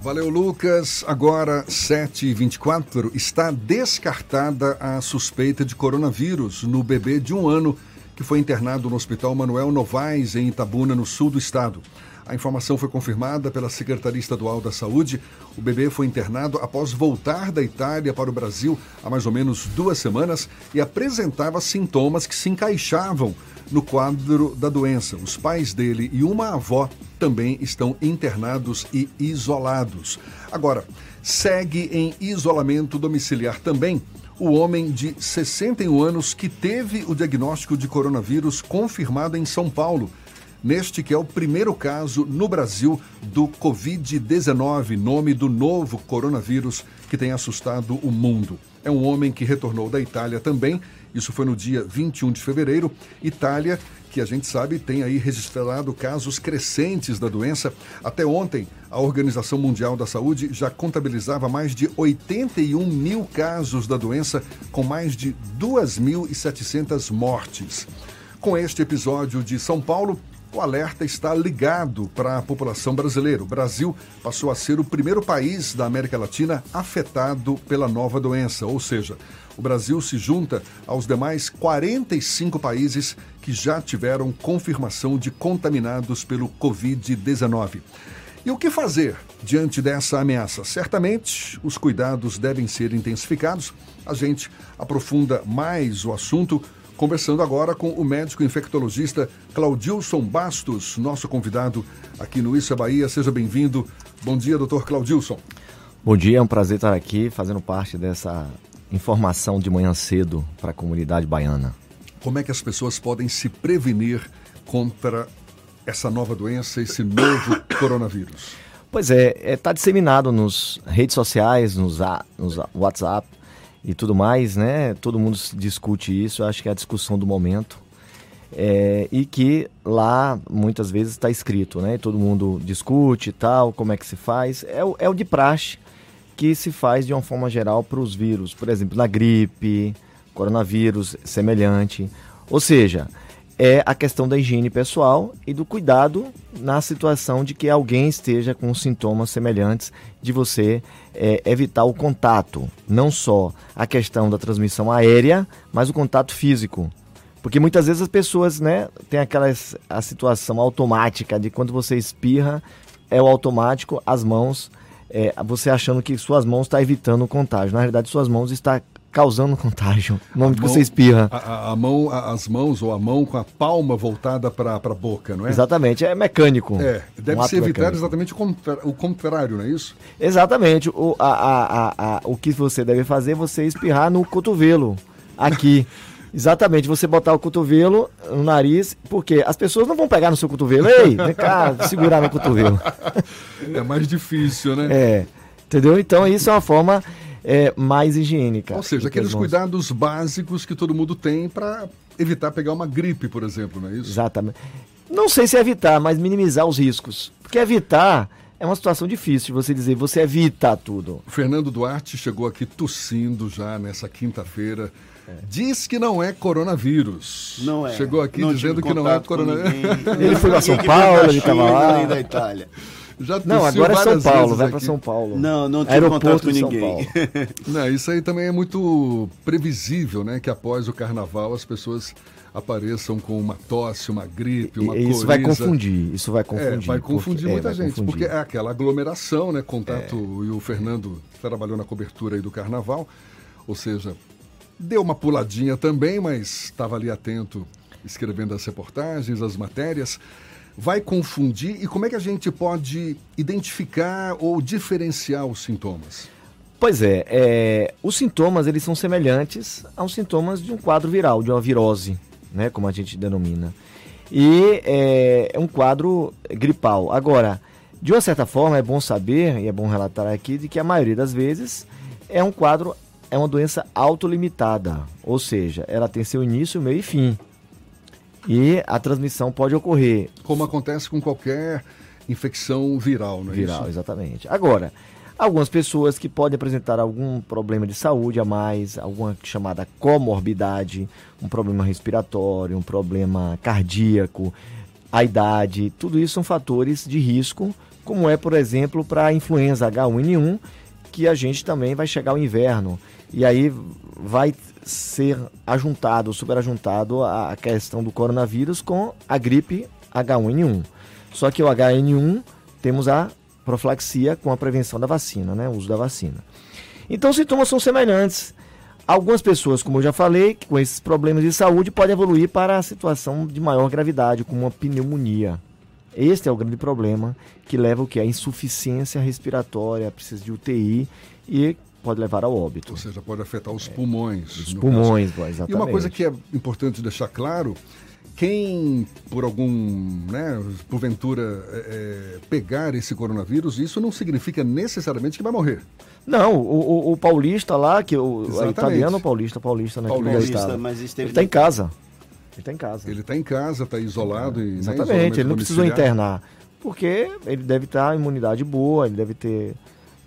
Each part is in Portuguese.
Valeu, Lucas. Agora, 7h24, está descartada a suspeita de coronavírus no bebê de um ano que foi internado no Hospital Manuel Novaes, em Itabuna, no sul do estado. A informação foi confirmada pela Secretaria Estadual da Saúde. O bebê foi internado após voltar da Itália para o Brasil há mais ou menos duas semanas e apresentava sintomas que se encaixavam no quadro da doença. Os pais dele e uma avó também estão internados e isolados. Agora, segue em isolamento domiciliar também o homem de 61 anos que teve o diagnóstico de coronavírus confirmado em São Paulo neste que é o primeiro caso no Brasil do Covid-19, nome do novo coronavírus que tem assustado o mundo. É um homem que retornou da Itália também, isso foi no dia 21 de fevereiro. Itália, que a gente sabe tem aí registrado casos crescentes da doença. Até ontem, a Organização Mundial da Saúde já contabilizava mais de 81 mil casos da doença, com mais de 2.700 mortes. Com este episódio de São Paulo, o alerta está ligado para a população brasileira. O Brasil passou a ser o primeiro país da América Latina afetado pela nova doença, ou seja, o Brasil se junta aos demais 45 países que já tiveram confirmação de contaminados pelo Covid-19. E o que fazer diante dessa ameaça? Certamente os cuidados devem ser intensificados. A gente aprofunda mais o assunto Conversando agora com o médico infectologista Claudilson Bastos, nosso convidado aqui no Isso é Bahia. Seja bem-vindo. Bom dia, doutor Claudilson. Bom dia, é um prazer estar aqui fazendo parte dessa informação de manhã cedo para a comunidade baiana. Como é que as pessoas podem se prevenir contra essa nova doença, esse novo coronavírus? Pois é, está é, tá disseminado nos redes sociais, nos, nos WhatsApp, e tudo mais, né? Todo mundo discute isso, acho que é a discussão do momento. É, e que lá muitas vezes está escrito, né? Todo mundo discute e tal, como é que se faz. É o, é o de praxe que se faz de uma forma geral para os vírus, por exemplo, na gripe, coronavírus semelhante. Ou seja, é a questão da higiene pessoal e do cuidado na situação de que alguém esteja com sintomas semelhantes, de você é, evitar o contato, não só a questão da transmissão aérea, mas o contato físico. Porque muitas vezes as pessoas, né, tem aquela a situação automática de quando você espirra, é o automático, as mãos, é, você achando que suas mãos estão tá evitando o contágio. Na realidade, suas mãos estão causando contágio. No momento que você espirra. A, a, mão, as mãos ou a mão com a palma voltada para a boca, não é? Exatamente, é mecânico. É, deve um ser evitar exatamente o contrário, não é isso? Exatamente. O, a, a, a, o que você deve fazer é você espirrar no cotovelo, aqui. Exatamente, você botar o cotovelo no nariz, porque as pessoas não vão pegar no seu cotovelo. Ei, vem cá, segurar no cotovelo. É mais difícil, né? É. Entendeu? Então, isso é uma forma é, mais higiênica. Ou seja, aqueles cuidados básicos que todo mundo tem para evitar pegar uma gripe, por exemplo, não é isso? Exatamente. Não sei se evitar, mas minimizar os riscos. Porque evitar é uma situação difícil de você dizer, você evita tudo. O Fernando Duarte chegou aqui tossindo já nessa quinta-feira. É. Diz que não é coronavírus. Não é. Chegou aqui não dizendo que não é coronavírus. Ele foi para São Paulo, ele estava lá. da Itália. Já não, agora é São Paulo, vai para São Paulo. Não, não tive contato com ninguém. não, isso aí também é muito previsível, né? Que após o carnaval as pessoas apareçam com uma tosse, uma gripe, uma Isso coriza. vai confundir, isso vai confundir. É, vai confundir porque, muita é, gente, confundir. porque é aquela aglomeração, né? Contato, é. e o Fernando trabalhou na cobertura aí do carnaval, ou seja, deu uma puladinha também, mas estava ali atento, escrevendo as reportagens, as matérias vai confundir e como é que a gente pode identificar ou diferenciar os sintomas? Pois é, é, os sintomas eles são semelhantes aos sintomas de um quadro viral, de uma virose, né, como a gente denomina. E é, é um quadro gripal. Agora, de uma certa forma, é bom saber, e é bom relatar aqui, de que a maioria das vezes é um quadro, é uma doença autolimitada. Ou seja, ela tem seu início, meio e fim e a transmissão pode ocorrer. Como acontece com qualquer infecção viral, não é viral, isso? exatamente. Agora, algumas pessoas que podem apresentar algum problema de saúde a mais, alguma chamada comorbidade, um problema respiratório, um problema cardíaco, a idade, tudo isso são fatores de risco como é, por exemplo, para a influenza H1N1, que a gente também vai chegar ao inverno. E aí vai ser ajuntado, superajuntado a questão do coronavírus com a gripe H1N1. Só que o HN1 temos a profilaxia com a prevenção da vacina, né, o uso da vacina. Então os sintomas são semelhantes. Algumas pessoas, como eu já falei, com esses problemas de saúde podem evoluir para a situação de maior gravidade, como uma pneumonia. Este é o grande problema que leva o que? A insuficiência respiratória, precisa de UTI e pode levar ao óbito. Ou seja, pode afetar os pulmões. Os pulmões, exatamente. E uma coisa que é importante deixar claro, quem por algum, né, porventura é, é pegar esse coronavírus, isso não significa necessariamente que vai morrer. Não, o, o, o paulista lá, que o, o italiano paulista, paulista, né? Paulista, mas esteve... Ele está em casa. Ele está em casa. Ele está em casa, está isolado. É, e, né, exatamente, né, ele não precisou internar. Porque ele deve estar imunidade boa, ele deve ter.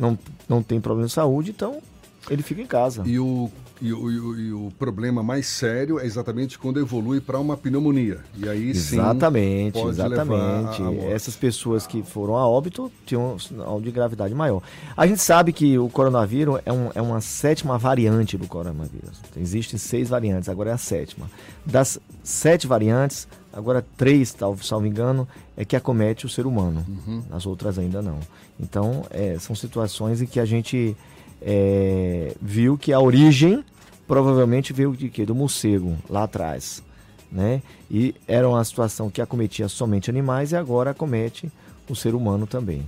Não, não tem problema de saúde, então ele fica em casa. E o, e o, e o, e o problema mais sério é exatamente quando evolui para uma pneumonia. E aí exatamente, sim. Exatamente. Essas pessoas que foram a óbito tinham um sinal de gravidade maior. A gente sabe que o coronavírus é, um, é uma sétima variante do coronavírus. Existem seis variantes, agora é a sétima. Das sete variantes, agora três, salvo engano, é que acomete o ser humano. Uhum. As outras ainda não. Então, é, são situações em que a gente é, viu que a origem provavelmente veio de quê? Do morcego, lá atrás. Né? E era uma situação que acometia somente animais e agora acomete o ser humano também.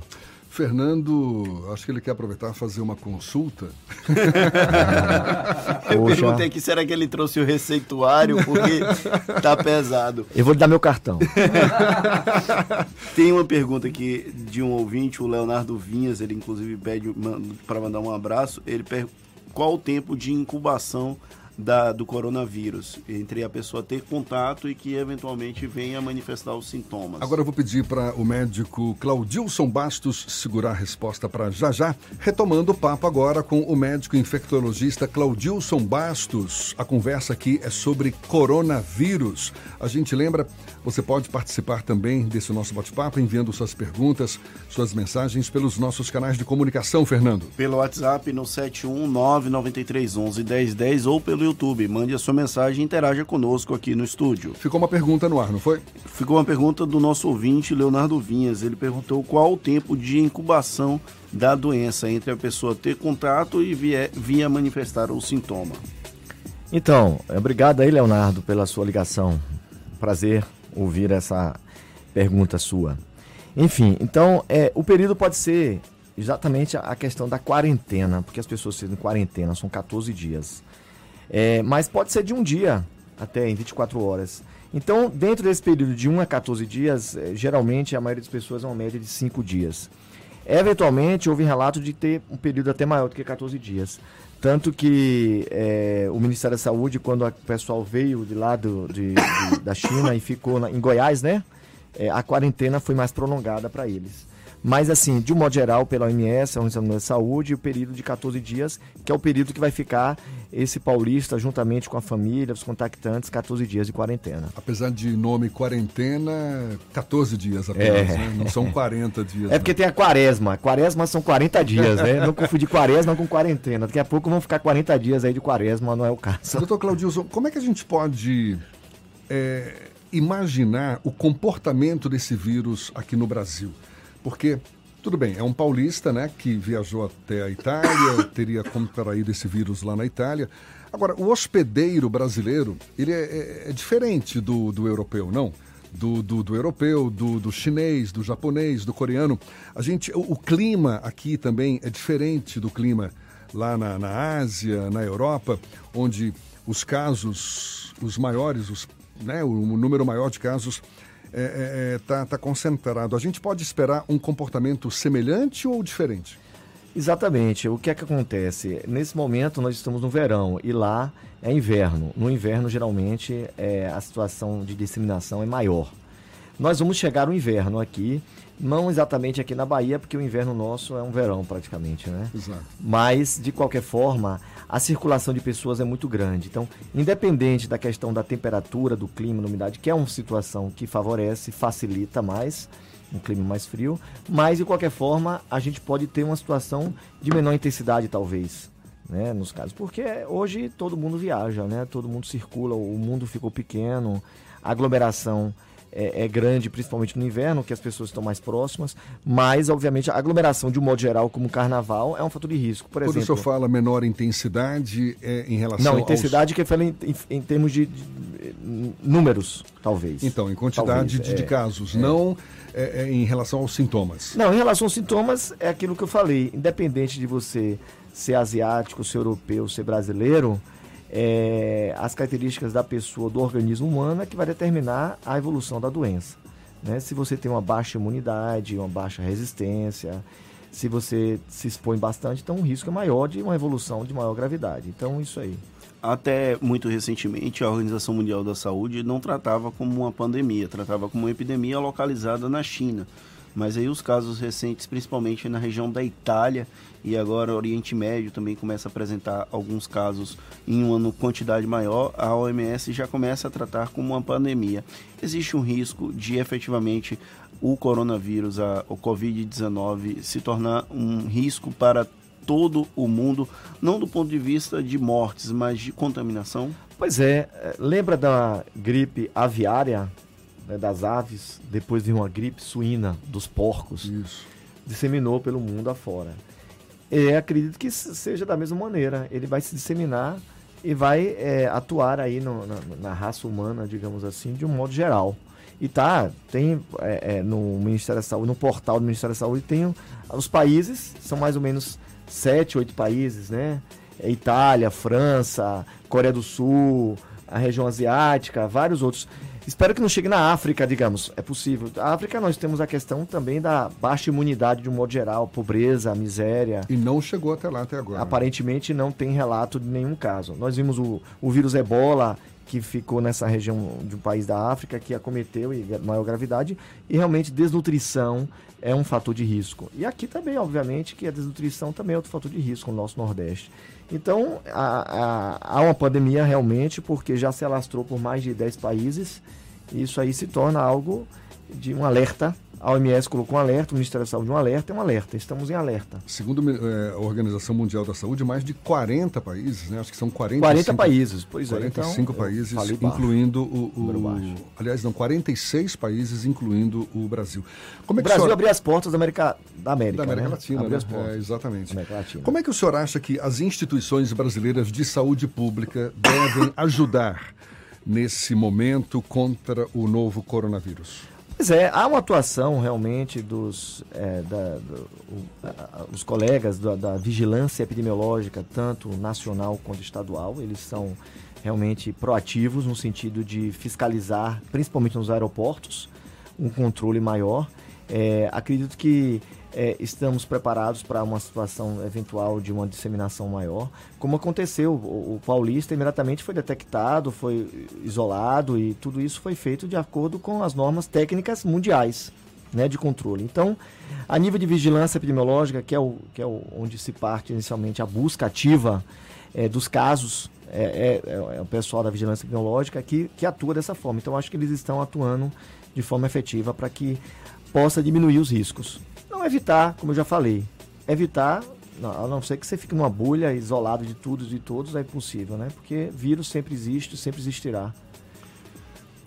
Fernando, acho que ele quer aproveitar e fazer uma consulta. Eu Poxa. perguntei aqui, será que ele trouxe o receituário? Porque tá pesado. Eu vou lhe dar meu cartão. Tem uma pergunta aqui de um ouvinte, o Leonardo Vinhas, ele inclusive pede para mandar um abraço. Ele pergunta qual o tempo de incubação da, do coronavírus, entre a pessoa ter contato e que eventualmente venha manifestar os sintomas. Agora eu vou pedir para o médico Claudilson Bastos segurar a resposta para já já, retomando o papo agora com o médico infectologista Claudilson Bastos. A conversa aqui é sobre coronavírus. A gente lembra, você pode participar também desse nosso bate-papo enviando suas perguntas, suas mensagens pelos nossos canais de comunicação, Fernando. Pelo WhatsApp no 719 9311 1010 ou pelo YouTube. Mande a sua mensagem e interaja conosco aqui no estúdio. Ficou uma pergunta no ar, não foi? Ficou uma pergunta do nosso ouvinte, Leonardo Vinhas. Ele perguntou qual o tempo de incubação da doença entre a pessoa ter contato e vir a manifestar o sintoma. Então, obrigado aí, Leonardo, pela sua ligação. Prazer ouvir essa pergunta sua. Enfim, então, é, o período pode ser exatamente a questão da quarentena, porque as pessoas ficam em quarentena, são 14 dias. É, mas pode ser de um dia até em 24 horas. Então, dentro desse período de 1 a 14 dias, é, geralmente a maioria das pessoas é uma média de 5 dias. Eventualmente, houve relato de ter um período até maior do que 14 dias. Tanto que é, o Ministério da Saúde, quando o pessoal veio de lá do, de, de, da China e ficou na, em Goiás, né? É, a quarentena foi mais prolongada para eles. Mas, assim, de um modo geral, pela OMS, a Organização da Saúde, o período de 14 dias, que é o período que vai ficar esse paulista, juntamente com a família, os contactantes, 14 dias de quarentena. Apesar de nome quarentena, 14 dias apenas, é. né? Não são 40 dias. É porque tem a quaresma. Quaresma são 40 dias, né? Não confundir quaresma com quarentena. Daqui a pouco vão ficar 40 dias aí de quaresma, não é o caso. Doutor Claudilson, como é que a gente pode é, imaginar o comportamento desse vírus aqui no Brasil? Porque, tudo bem, é um paulista, né, que viajou até a Itália, teria contraído esse vírus lá na Itália. Agora, o hospedeiro brasileiro, ele é, é, é diferente do, do europeu, não? Do, do, do, europeu, do, do chinês, do japonês, do coreano. A gente, o, o, clima aqui também é diferente do clima lá na, na Ásia, na Europa, onde os casos, os maiores, os, né, o, o número maior de casos está é, é, tá, tá concentrado. A gente pode esperar um comportamento semelhante ou diferente? Exatamente. O que é que acontece? Nesse momento nós estamos no verão e lá é inverno. No inverno, geralmente, é, a situação de disseminação é maior. Nós vamos chegar no inverno aqui, não exatamente aqui na Bahia, porque o inverno nosso é um verão praticamente, né? Exato. Mas, de qualquer forma, a circulação de pessoas é muito grande. Então, independente da questão da temperatura, do clima, da umidade, que é uma situação que favorece, facilita mais, um clima mais frio, mas de qualquer forma a gente pode ter uma situação de menor intensidade talvez, né, nos casos, porque hoje todo mundo viaja, né, todo mundo circula, o mundo ficou pequeno, a aglomeração é, é, grande, principalmente no inverno, que as pessoas estão mais próximas, mas, obviamente, a aglomeração, de um modo geral, como o carnaval, é um fator de risco. Por exemplo. Quando o senhor fala menor intensidade, é em relação Não, intensidade aos... que eu falei em, em, em termos de, de, de, números, talvez. Então, em quantidade talvez, de, de, é, casos, é. não é, em relação aos sintomas. Não, em relação aos sintomas, é aquilo que eu falei. Independente de você ser asiático, ser europeu, ser brasileiro, é, as características da pessoa, do organismo humano, é que vai determinar a evolução da doença. Né? Se você tem uma baixa imunidade, uma baixa resistência, se você se expõe bastante, então o risco é maior de uma evolução de maior gravidade. Então, isso aí. Até muito recentemente, a Organização Mundial da Saúde não tratava como uma pandemia, tratava como uma epidemia localizada na China. Mas aí os casos recentes, principalmente na região da Itália e agora Oriente Médio também começa a apresentar alguns casos em uma quantidade maior, a OMS já começa a tratar como uma pandemia. Existe um risco de efetivamente o coronavírus, a, o Covid-19, se tornar um risco para todo o mundo, não do ponto de vista de mortes, mas de contaminação? Pois é, é lembra da gripe aviária né, das aves, depois de uma gripe suína dos porcos, Isso. disseminou pelo mundo afora. E acredito que seja da mesma maneira. Ele vai se disseminar e vai é, atuar aí no, na, na, raça humana, digamos assim, de um modo geral. E tá, tem é, é, no Ministério da Saúde, no portal do Ministério da Saúde, tem os países, são mais ou menos sete, oito países, né? É Itália, França, Coreia do Sul, a região asiática, vários outros. Espero que não chegue na África, digamos. É possível. A África nós temos a questão também da baixa imunidade de um modo geral, pobreza, miséria. E não chegou até lá até agora. Aparentemente não tem relato de nenhum caso. Nós vimos o, o vírus ebola que ficou nessa região de um país da África que acometeu e maior gravidade e realmente desnutrição é um fator de risco. E aqui também, obviamente, que a desnutrição também é outro fator de risco no nosso Nordeste. Então, há, há, uma pandemia realmente, porque já se alastrou por mais de 10 países, e isso aí se torna algo de um alerta a OMS colocou um alerta, o Ministério da Saúde um alerta, é um alerta, estamos em alerta. Segundo é, a Organização Mundial da Saúde, mais de 40 países, né? Acho que são 45, 40 países, pois 45 é. 45 então, países, incluindo o, o aliás, não, 46 países, incluindo o Brasil. Como é que o Brasil senhor... abriu as portas da América, da América, da América né? Latina, abriu né? as portas. É, exatamente. América Latina. Como é que o senhor acha que as instituições brasileiras de saúde pública devem ajudar nesse momento contra o novo coronavírus? Pois é, há uma atuação realmente dos é, da, do, o, os colegas da, da, vigilância epidemiológica, tanto nacional quanto estadual, eles são realmente proativos no sentido de fiscalizar, principalmente nos aeroportos, um controle maior. É, acredito que é, estamos preparados para uma situação eventual de uma disseminação maior. Como aconteceu, o, o, paulista imediatamente foi detectado, foi isolado e tudo isso foi feito de acordo com as normas técnicas mundiais né, de controle. Então, a nível de vigilância epidemiológica, que é, o, que é o, onde se parte inicialmente a busca ativa é, dos casos, é, é, é, o pessoal da vigilância epidemiológica que, que atua dessa forma. Então, acho que eles estão atuando de forma efetiva para que possa diminuir os riscos. Não evitar, como eu já falei, evitar, não, a não ser que você fique numa bolha, isolado de tudo e de todos, é impossível, né? Porque vírus sempre existe, sempre existirá.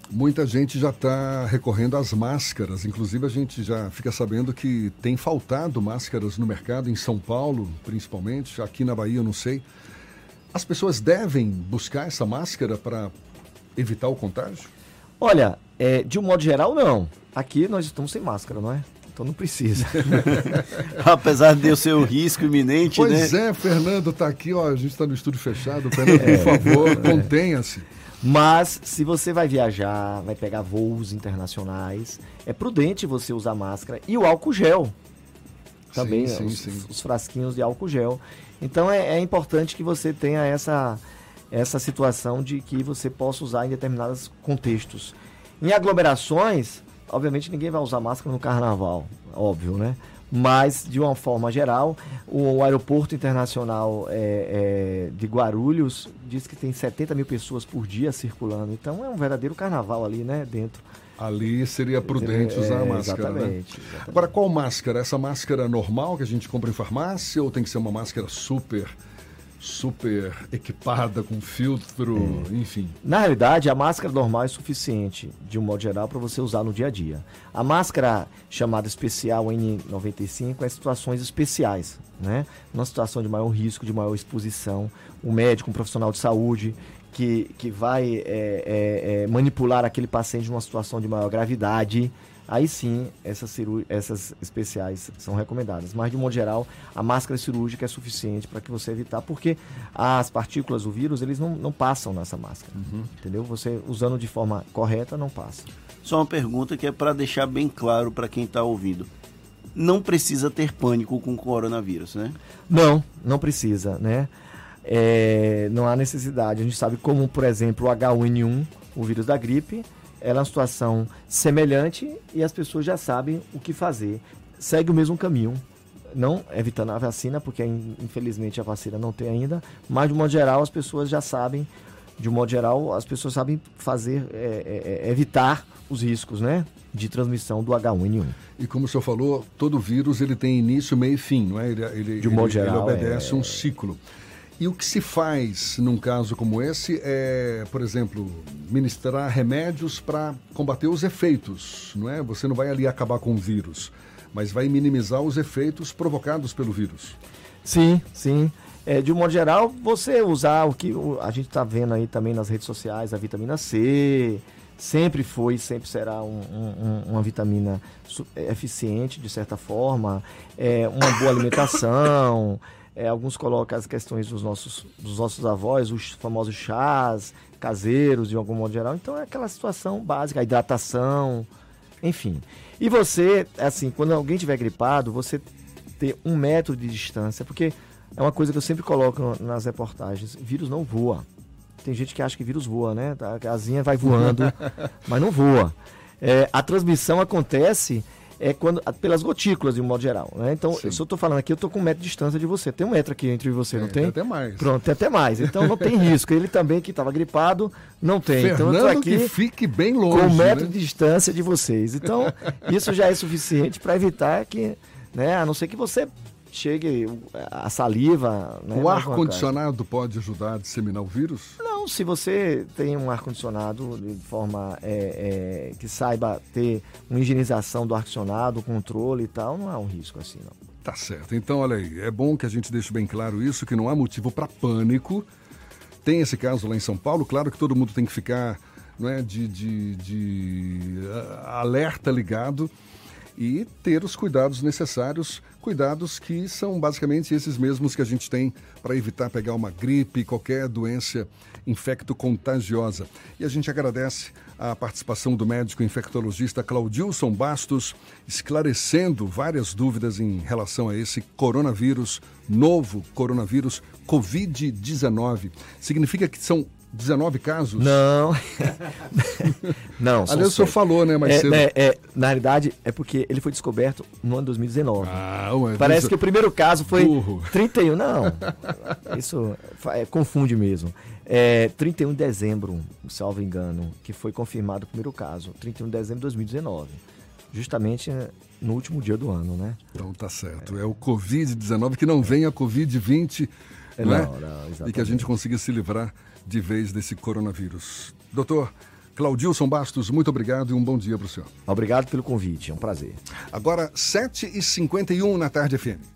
Muita gente já está recorrendo às máscaras. Inclusive, a gente já fica sabendo que tem faltado máscaras no mercado, em São Paulo, principalmente. Aqui na Bahia, eu não sei. As pessoas devem buscar essa máscara para evitar o contágio? Olha, é, de um modo geral, não. Aqui nós estamos sem máscara, não é? Então não precisa. Apesar de eu ser o risco iminente, pois né? Pois é, Fernando está aqui, ó, a gente está no estúdio fechado. Fernando, por é, favor, é. contenha-se. Mas se você vai viajar, vai pegar voos internacionais, é prudente você usar máscara e o álcool gel. Também, sim, sim, os, sim. os, frasquinhos de álcool gel. Então é, é importante que você tenha essa, essa situação de que você possa usar em determinados contextos. Em aglomerações, Obviamente ninguém vai usar máscara no carnaval, óbvio, né? Mas, de uma forma geral, o aeroporto internacional é, é, de Guarulhos diz que tem 70 mil pessoas por dia circulando. Então é um verdadeiro carnaval ali, né? Dentro. Ali seria prudente usar a máscara, né? exatamente, exatamente. Agora, qual máscara? Essa máscara normal que a gente compra em farmácia ou tem que ser uma máscara super, super equipada com filtro, enfim? Na realidade, a máscara normal é suficiente, de um modo geral, para você usar no dia a dia. A máscara chamada especial N95 é situações especiais, né? Numa situação de maior risco, de maior exposição, um médico, um profissional de saúde que, que vai é, é, é, manipular aquele paciente numa situação de maior gravidade, aí sim essas, essas especiais são recomendadas. Mas, de modo geral, a máscara cirúrgica é suficiente para que você evitar, porque as partículas, o vírus, eles não, não passam nessa máscara. Entendeu? Você usando de forma correta, não passa. Só uma pergunta que é para deixar bem claro para quem está ouvindo. Não precisa ter pânico com o coronavírus, né? Não, não precisa, né? É, não há necessidade. A gente sabe como, por exemplo, o H1N1, o vírus da gripe, ela é uma situação semelhante e as pessoas já sabem o que fazer. Segue o mesmo caminho. Não evitando a vacina, porque in- infelizmente a vacina não tem ainda, mas de modo geral as pessoas já sabem, de modo geral, as pessoas sabem fazer, é, é, é, evitar os riscos, né? De transmissão do H1N1. E como o senhor falou, todo vírus ele tem início, meio e fim, não é? Ele, ele, De modo ele- ele geral, obedece é- um ciclo. E o que se faz num caso como esse é, por exemplo, ministrar remédios para combater os efeitos, não é? Você não vai ali acabar com o vírus, mas vai minimizar os efeitos provocados pelo vírus. Sim, sim. É, de um modo geral, você usar o que a gente está vendo aí também nas redes sociais, a vitamina C, sempre foi, sempre será um- um- um- uma vitamina é, eficiente, de certa forma, é, uma boa alimentação. É, alguns colocam as questões dos nossos, dos nossos avós, os famosos chás caseiros, de algum modo geral. Então é aquela situação básica, a hidratação, enfim. E você, assim, quando alguém tiver gripado, você ter um metro de distância, porque é uma coisa que eu sempre coloco nas reportagens: vírus não voa. Tem gente que acha que vírus voa, né? A casinha vai voando, mas não voa. É, a transmissão acontece é quando pelas gotículas, de um modo geral. Né? Então, Sim. se eu estou falando aqui, eu estou com um metro de distância de você. Tem um metro aqui entre você, não Tem, tem? até mais. Pronto, tem até mais. Então não tem risco. Ele também, que estava gripado, não tem. então eu Fernando tô aqui que fique bem longe, com um metro né? de distância de vocês. Então, isso já é suficiente para evitar que, né, a não ser que você chegue a saliva. Né, O mais ar uma condicionado pode ajudar a disseminar o vírus? Não, se você tem um ar condicionado de forma é, é, que saiba ter uma higienização do ar condicionado, controle e tal, não há um risco assim, não. Tá certo. Então, olha aí, é bom que a gente deixe bem claro isso, que não há motivo para pânico. Tem esse caso lá em São Paulo, claro que todo mundo tem que ficar não é, de, de, de ah, alerta ligado e ter os cuidados necessários, cuidados que são basicamente esses mesmos que a gente tem para evitar pegar uma gripe, qualquer doença infecto-contagiosa. E a gente agradece a participação do médico infectologista Claudilson Bastos, esclarecendo várias dúvidas em relação a esse coronavírus, novo coronavírus Covid-19. Significa que são 19 casos? Não. não, Aliás, o senhor falou, né, mais É, cedo. né, é, na realidade, é porque ele foi descoberto no ano 2019. Ah, ué, Parece isso- que o primeiro caso foi Burro. 31. Não, isso é, confunde mesmo. É 31 de dezembro, salvo engano, que foi confirmado o primeiro caso. 31 de dezembro de 2019. Justamente é, no último dia do ano, né? Então tá certo. É o Covid-19, que não vem a Covid-20, É, né? não, não, E que a gente consiga se livrar de vez desse coronavírus. Doutor Claudilson Bastos, muito obrigado e um bom dia para o senhor. Obrigado pelo convite, é um prazer. Agora, 7h51 na tarde FM.